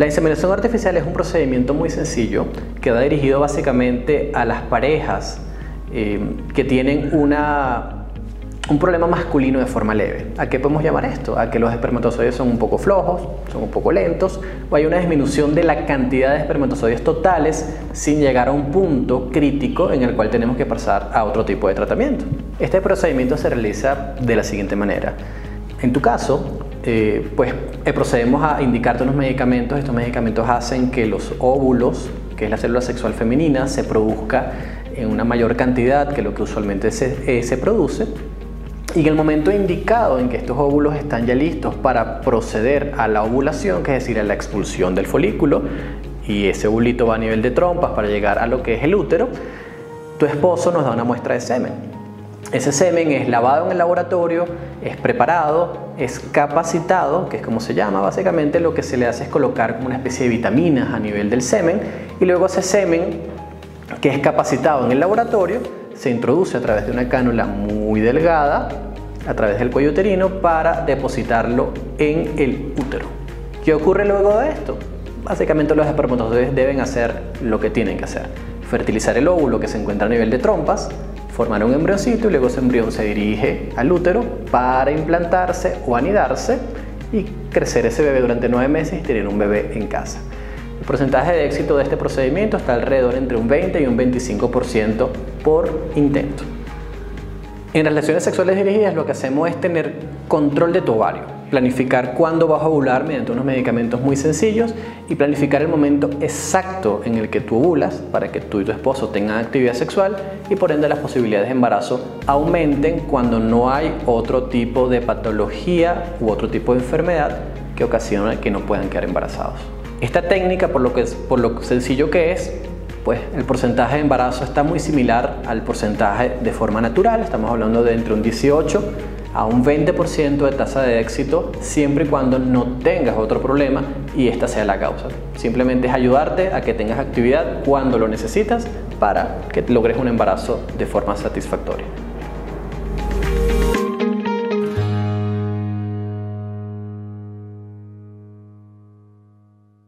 La inseminación artificial es un procedimiento muy sencillo que va dirigido básicamente a las parejas eh, que tienen un problema masculino de forma leve. ¿A qué podemos llamar esto? A que los espermatozoides son un poco flojos, son un poco lentos, o hay una disminución de la cantidad de espermatozoides totales sin llegar a un punto crítico en el cual tenemos que pasar a otro tipo de tratamiento. Este procedimiento se realiza de la siguiente manera. En tu caso, eh, pues eh, procedemos a indicarte unos medicamentos. Estos medicamentos hacen que los óvulos, que es la célula sexual femenina, se produzca en una mayor cantidad que lo que usualmente se, eh, se produce y en el momento indicado en que estos óvulos están ya listos para proceder a la ovulación, que es decir, a la expulsión del folículo, y ese ovulito va a nivel de trompas para llegar a lo que es el útero, tu esposo nos da una muestra de semen. Ese semen es lavado en el laboratorio, es preparado, es capacitado, que es como se llama, básicamente lo que se le hace es colocar una especie de vitaminas a nivel del semen y luego ese semen que es capacitado en el laboratorio se introduce a través de una cánula muy delgada, a través del cuello uterino, para depositarlo en el útero. ¿Qué ocurre luego de esto? Básicamente los espermatozoides deben hacer lo que tienen que hacer. Fertilizar el óvulo que se encuentra a nivel de trompas, formar un embriocito y luego ese embrión se dirige al útero para implantarse o anidarse y crecer ese bebé durante nueve meses y tener un bebé en casa. El porcentaje de éxito de este procedimiento está alrededor entre un 20 y un 25% por intento. En relaciones sexuales dirigidas lo que hacemos es tener control de tu ovario, planificar cuándo vas a ovular mediante unos medicamentos muy sencillos y planificar el momento exacto en el que tú ovulas para que tú y tu esposo tengan actividad sexual y por ende las posibilidades de embarazo aumenten cuando no hay otro tipo de patología u otro tipo de enfermedad que ocasiona que no puedan quedar embarazados. Esta técnica, por lo, que por lo sencillo que es, pues el porcentaje de embarazo está muy similar al porcentaje de forma natural. Estamos hablando de entre un 18 a un 20% de tasa de éxito siempre y cuando no tengas otro problema y esta sea la causa. Simplemente es ayudarte a que tengas actividad cuando lo necesitas para que logres un embarazo de forma satisfactoria.